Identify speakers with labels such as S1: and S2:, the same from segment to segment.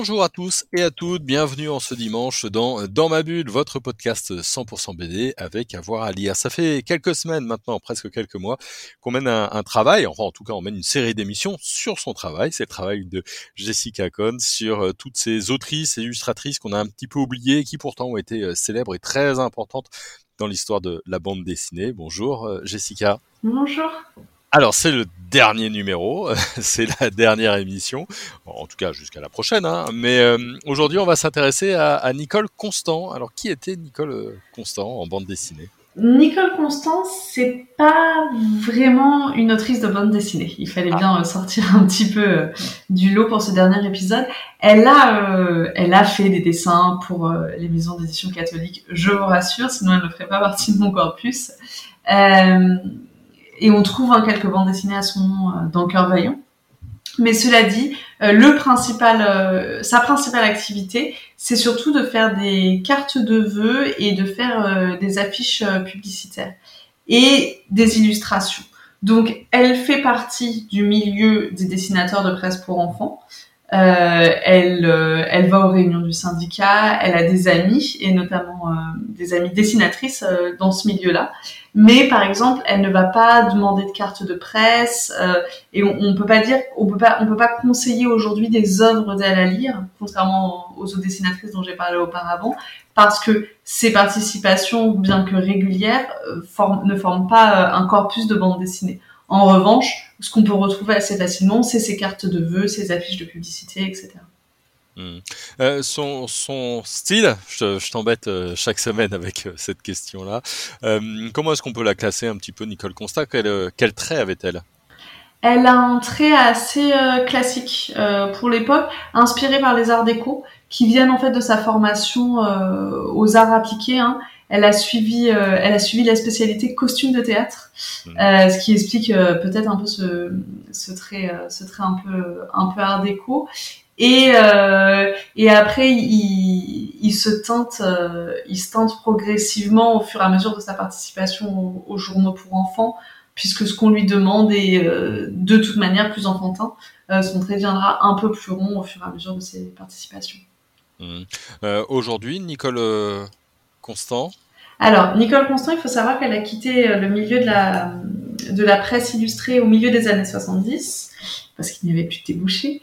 S1: Bonjour à tous et à toutes, bienvenue en ce dimanche dans Dans ma bulle, votre podcast 100% BD avec avoir à lire. Ça fait quelques semaines maintenant, presque quelques mois, qu'on mène un, travail, enfin en tout cas on mène une série d'émissions sur son travail. C'est le travail de Jessica Cohn sur euh, toutes ces autrices et illustratrices qu'on a un petit peu oubliées, qui pourtant ont été euh, célèbres et très importantes dans l'histoire de la bande dessinée. Bonjour euh, Jessica.
S2: Bonjour.
S1: Alors c'est le dernier numéro, c'est la dernière émission, en tout cas jusqu'à la prochaine. Hein. Mais euh, aujourd'hui on va s'intéresser à, Nicole Constant. Alors qui était Nicole euh, Constant en bande dessinée?
S2: Nicole Constant, c'est pas vraiment une autrice de bande dessinée. Il fallait bien ah. sortir un petit peu du lot pour ce dernier épisode. Elle a, elle a fait des dessins pour les maisons d'édition catholiques, je vous rassure, sinon elle ne ferait pas partie de mon corpus. Euh, et on trouve hein, quelques bandes dessinées à son nom euh, dans Cœur Vaillant. Mais cela dit, euh, le principal, euh, sa principale activité, c'est surtout de faire des cartes de vœux et de faire des affiches publicitaires et des illustrations. Donc, elle fait partie du milieu des dessinateurs de presse pour enfants. Euh, elle, euh, elle va aux réunions du syndicat, elle a des amis, et notamment euh, des amis dessinatrices dans ce milieu-là. Mais par exemple, elle ne va pas demander de carte de presse, et on, on peut pas dire, on peut pas, on peut pas conseiller aujourd'hui des œuvres d'elle à lire, contrairement aux autres dessinatrices dont j'ai parlé auparavant, parce que ces participations, bien que régulières, ne forment pas un corpus de bande dessinée. En revanche, ce qu'on peut retrouver assez facilement, c'est ses cartes de vœux, ses affiches de publicité, etc.
S1: Hmm. Euh, son, style, je, t'embête euh, chaque semaine avec euh, cette question-là. comment est-ce qu'on peut la classer un petit peu, Nicole Constat? Quel, quel trait avait-elle?
S2: Elle a un trait assez classique pour l'époque, inspiré par les arts déco, qui viennent en fait de sa formation aux arts appliqués. Hein, elle a suivi, euh, elle a suivi la spécialité costume de théâtre, mmh. euh, ce qui explique euh, peut-être un peu ce, ce trait, ce trait un peu, un peu art déco. Et, et après, il, il se teinte, il se teinte progressivement au fur et à mesure de sa participation aux, journaux pour enfants, puisque ce qu'on lui demande est de toute manière plus enfantin. son trait deviendra un peu plus rond au fur et à mesure de ses participations.
S1: Mmh. Aujourd'hui, Nicole Constant
S2: Alors, Nicole Constant, il faut savoir qu'elle a quitté euh, le milieu de la, de la presse illustrée au milieu des années 70, parce qu'il n'y avait plus de débouchés.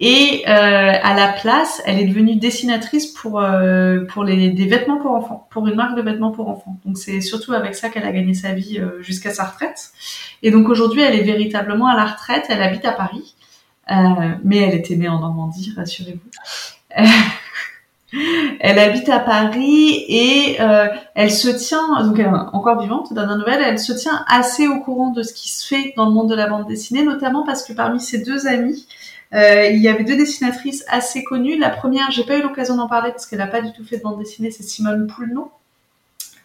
S2: Et euh, à la place, elle est devenue dessinatrice pour euh, pour les des vêtements pour enfants, pour une marque de vêtements pour enfants. Donc c'est surtout avec ça qu'elle a gagné sa vie jusqu'à sa retraite. Et donc aujourd'hui, elle est véritablement à la retraite. Elle habite à Paris, mais elle était née en Normandie, rassurez-vous. Elle habite à Paris et euh, elle se tient, donc elle est encore vivante, dans nouvelle, elle se tient assez au courant de ce qui se fait dans le monde de la bande dessinée, notamment parce que parmi ses deux amies, euh, il y avait deux dessinatrices assez connues. La première, j'ai pas eu l'occasion d'en parler parce qu'elle n'a pas du tout fait de bande dessinée, c'est Simone Poulneau.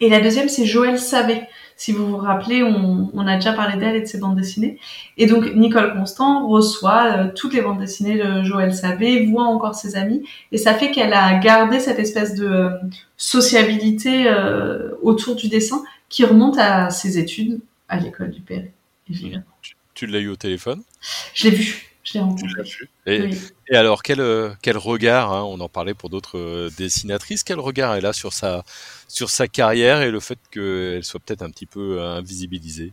S2: Et la deuxième, c'est Joël Savé. Si vous vous rappelez, on, a déjà parlé d'elle et de ses bandes dessinées. Et donc, Nicole Constant reçoit euh, toutes les bandes dessinées de Joël Savé, voit encore ses amis, et ça fait qu'elle a gardé cette espèce de euh, sociabilité euh, autour du dessin qui remonte à ses études à l'école du Père.
S1: Tu, l'as eu au téléphone?
S2: Je l'ai vu. Je l'ai
S1: Et, et, alors, quel, quel regard, hein, on en parlait pour d'autres dessinatrices, quel regard elle a sur sa, sur sa carrière et le fait qu'elle soit peut-être un petit peu euh, invisibilisée?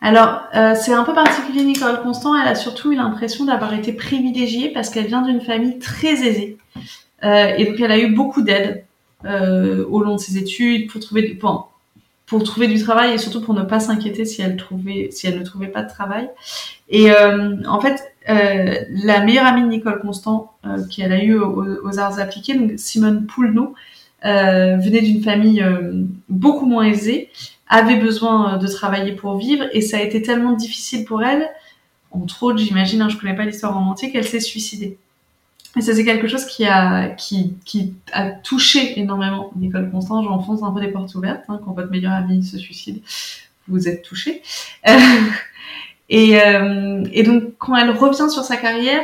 S2: Alors, euh, c'est un peu particulier, Nicole Constant. Elle a surtout eu l'impression d'avoir été privilégiée parce qu'elle vient d'une famille très aisée. Euh, et donc, elle a eu beaucoup d'aide au long de ses études pour trouver, pour, pour, trouver du travail et surtout pour ne pas s'inquiéter si elle trouvait, si elle ne trouvait pas de travail. Et en fait, la meilleure amie de Nicole Constant qu'elle a eue aux, arts appliqués, donc Simone Poulneau, euh, venait d'une famille euh, beaucoup moins aisée, avait besoin euh, de travailler pour vivre, et ça a été tellement difficile pour elle, entre autres, j'imagine, hein, je connais pas l'histoire en entier, qu'elle s'est suicidée. Et ça, c'est quelque chose qui a, qui, qui a touché énormément Nicole Constant. J'enfonce un peu des portes ouvertes. Hein, quand votre meilleure amie se suicide, vous êtes touché. et, et donc, quand elle revient sur sa carrière,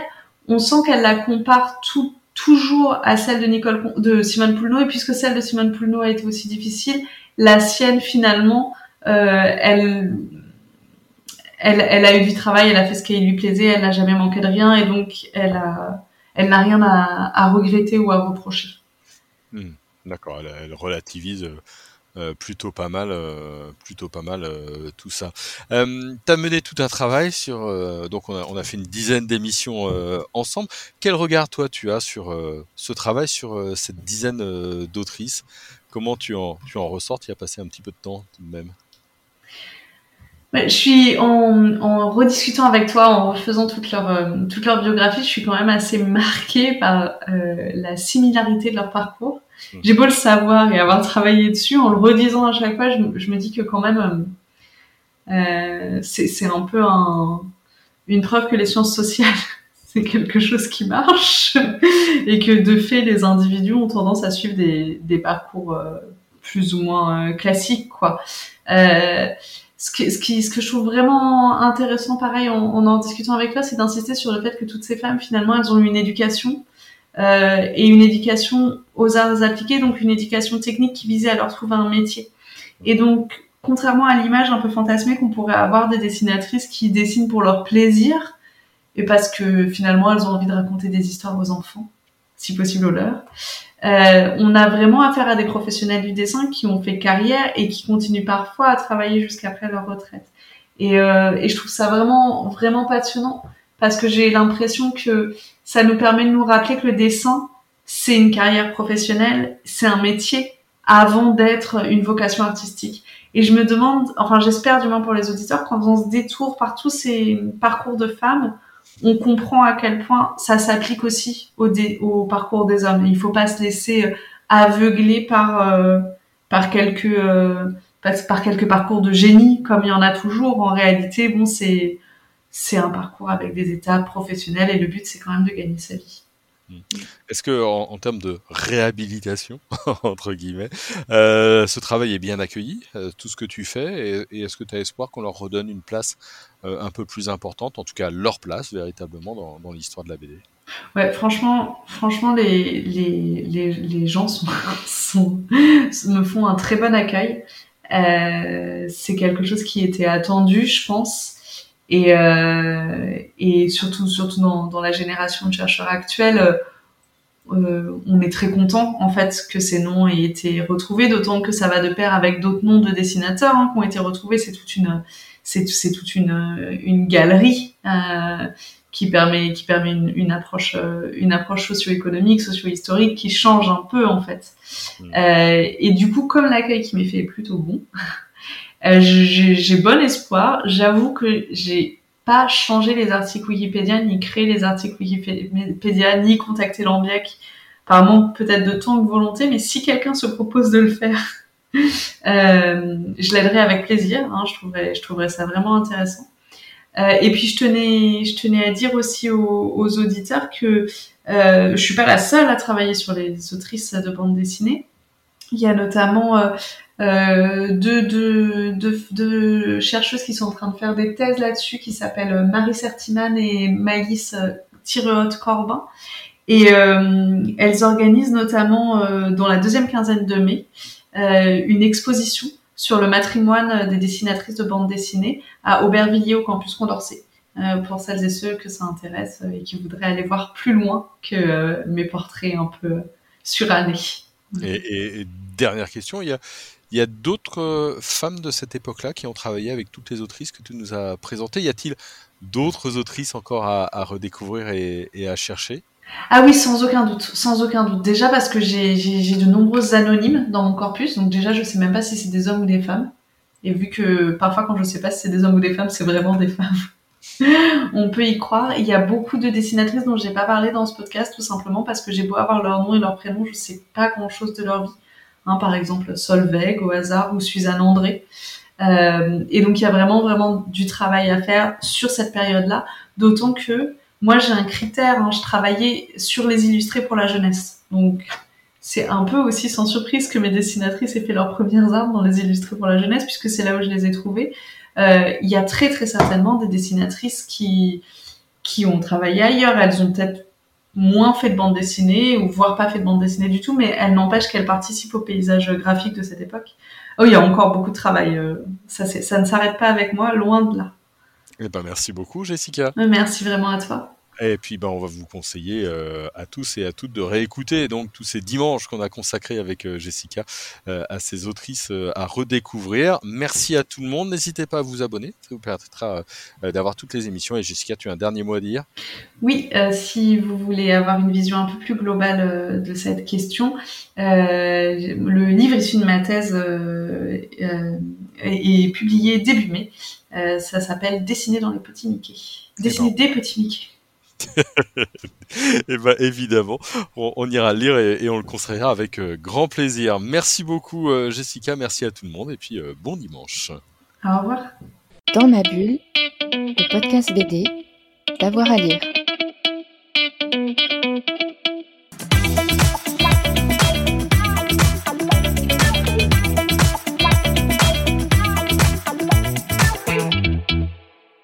S2: on sent qu'elle la compare tout, toujours à celle de Nicole de Simone Poulneau et puisque celle de Simone Poulneau a été aussi difficile, la sienne finalement, euh, elle, elle, elle a eu du travail, elle a fait ce qui lui plaisait, elle n'a jamais manqué de rien et donc elle a, elle n'a rien à, regretter ou à reprocher.
S1: Hmm, d'accord, elle, relativise euh, euh, plutôt pas mal, euh, plutôt pas mal tout ça. Tu as mené tout un travail sur, donc on a, on a, fait une dizaine d'émissions ensemble. Quel regard toi tu as sur ce travail, sur cette dizaine d'autrices? Comment tu en, tu en ressors Tu as passé un petit peu de temps tout de même
S2: je suis en, en, rediscutant avec toi, en refaisant toute leur, toute leur biographie, je suis quand même assez marquée par la similarité de leur parcours. Mm. J'ai beau le savoir et avoir travaillé dessus, en le redisant à chaque fois, je, je me dis que quand même, euh, euh c'est un peu un, une preuve que les sciences sociales, c'est quelque chose qui marche et que de fait, les individus ont tendance à suivre des, des parcours euh, plus ou moins euh, classiques, quoi. Euh, ce que, ce, qui, ce que je trouve vraiment intéressant, pareil, en en, en discutant avec toi, c'est d'insister sur le fait que toutes ces femmes, finalement, elles ont eu une éducation euh, et une éducation aux arts appliqués, donc une éducation technique qui visait à leur trouver un métier. Et donc, contrairement à l'image un peu fantasmée qu'on pourrait avoir des dessinatrices qui dessinent pour leur plaisir, et parce que finalement elles ont envie de raconter des histoires aux enfants, si possible aux leurs, euh, on a vraiment affaire à des professionnels du dessin qui ont fait carrière et qui continuent parfois à travailler jusqu'après leur retraite. Et, euh, et je trouve ça vraiment, vraiment passionnant parce que j'ai l'impression que ça nous permet de nous rappeler que le dessin, c'est une carrière professionnelle, c'est un métier avant d'être une vocation artistique. Et je me demande, enfin j'espère du moins pour les auditeurs, quand on se détourne par tous ces parcours de femmes, on comprend à quel point ça s'applique aussi au, parcours des hommes. Il faut pas se laisser euh, aveugler par euh, quelques euh, par quelques parcours de génie comme il y en a toujours. En réalité, bon c'est c'est un parcours avec des étapes professionnelles et le but c'est quand même de gagner sa vie.
S1: Hmm. Est-ce que en, termes de réhabilitation entre guillemets, euh, ce travail est bien accueilli, euh, tout ce que tu fais, et, est-ce que tu as espoir qu'on leur redonne une place euh, un peu plus importante, en tout cas leur place véritablement dans, l'histoire de la BD
S2: Ouais, franchement, franchement, les, les, les, les gens me font un très bon accueil. C'est quelque chose qui était attendu, je pense. Et, euh, et surtout, surtout dans, dans, la génération de chercheurs actuels, euh, on est très content en fait que ces noms aient été retrouvés, d'autant que ça va de pair avec d'autres noms de dessinateurs hein, qui ont été retrouvés. C'est toute une, c'est, c'est toute une, une galerie euh, qui permet, qui permet une, une approche, euh, une approche socio-économique, socio-historique qui change un peu en fait. Mmh. Euh, et du coup, comme l'accueil qui m'est fait est plutôt bon. Euh, j'ai bon espoir. J'avoue que j'ai pas changé les articles Wikipédia, ni créé les articles Wikipédia, ni contacté l'Ambiac par manque peut-être de temps ou de volonté, mais si quelqu'un se propose de le faire, euh, je l'aiderai avec plaisir. Hein, je trouverais, je trouverais ça vraiment intéressant. Euh, et puis je tenais, je tenais à dire aussi aux, aux auditeurs que euh, je suis pas la seule à travailler sur les autrices de bande dessinée. Il y a notamment euh, euh, deux, chercheuses qui sont en train de faire des thèses là-dessus, qui s'appellent Marie Sertiman et Maïs Tireot-Corbin. Et euh, elles organisent notamment, euh, dans la deuxième quinzaine de mai, euh, une exposition sur le matrimoine des dessinatrices de bande dessinée à Aubervilliers au campus Condorcet. Euh, pour celles et ceux que ça intéresse et qui voudraient aller voir plus loin que mes portraits un peu surannés.
S1: Et, et, dernière question, il y a, d'autres euh, femmes de cette époque-là qui ont travaillé avec toutes les autrices que tu nous as présentées. Y a-t-il d'autres autrices encore à, redécouvrir et, et, à chercher?
S2: Ah oui, sans aucun doute, sans aucun doute. Déjà parce que j'ai de nombreuses anonymes dans mon corpus, donc déjà je sais même pas si c'est des hommes ou des femmes. Et vu que parfois quand je sais pas si c'est des hommes ou des femmes, c'est vraiment des femmes. On peut y croire. Il y a beaucoup de dessinatrices dont j'ai pas parlé dans ce podcast, tout simplement parce que j'ai beau avoir leur nom et leur prénom, je sais pas grand chose de leur vie hein, par exemple Solveig au hasard ou Suzanne André. Euh, et donc il y a vraiment vraiment du travail à faire sur cette période-là, d'autant que moi j'ai un critère, hein, je travaillais sur les illustrés pour la jeunesse, donc c'est un peu aussi sans surprise que mes dessinatrices aient fait leurs premières armes dans les illustrés pour la jeunesse, puisque c'est là où je les ai trouvées. Euh, il y a très très certainement des dessinatrices qui qui ont travaillé ailleurs. Elles ont peut-être moins fait de bande dessinée ou voire pas fait de bande dessinée du tout, mais elles n'empêchent qu'elles participent au paysage graphique de cette époque. Oh, il y a encore beaucoup de travail. Euh, ça, ça ne s'arrête pas avec moi, loin de là.
S1: Eh ben, merci beaucoup, Jessica.
S2: Merci vraiment à toi.
S1: Et puis, ben, on va vous conseiller euh, à tous et à toutes de réécouter donc tous ces dimanches qu'on a consacrés avec euh, Jessica euh, à ces autrices à redécouvrir. Merci à tout le monde. N'hésitez pas à vous abonner, ça vous permettra d'avoir toutes les émissions. Et Jessica, tu as un dernier mot à dire?
S2: Oui, si vous voulez avoir une vision un peu plus globale de cette question, le livre issu de ma thèse est, publié début mai. ça s'appelle Dessiner dans les petits Mickey. Dessiner des petits Mickey.
S1: Et eh ben évidemment, on, ira lire et, on le conseillera avec euh, grand plaisir. Merci beaucoup euh, Jessica, merci à tout le monde et puis euh, bon dimanche.
S2: Au revoir.
S3: Dans ma bulle, le podcast BD, d'avoir à lire.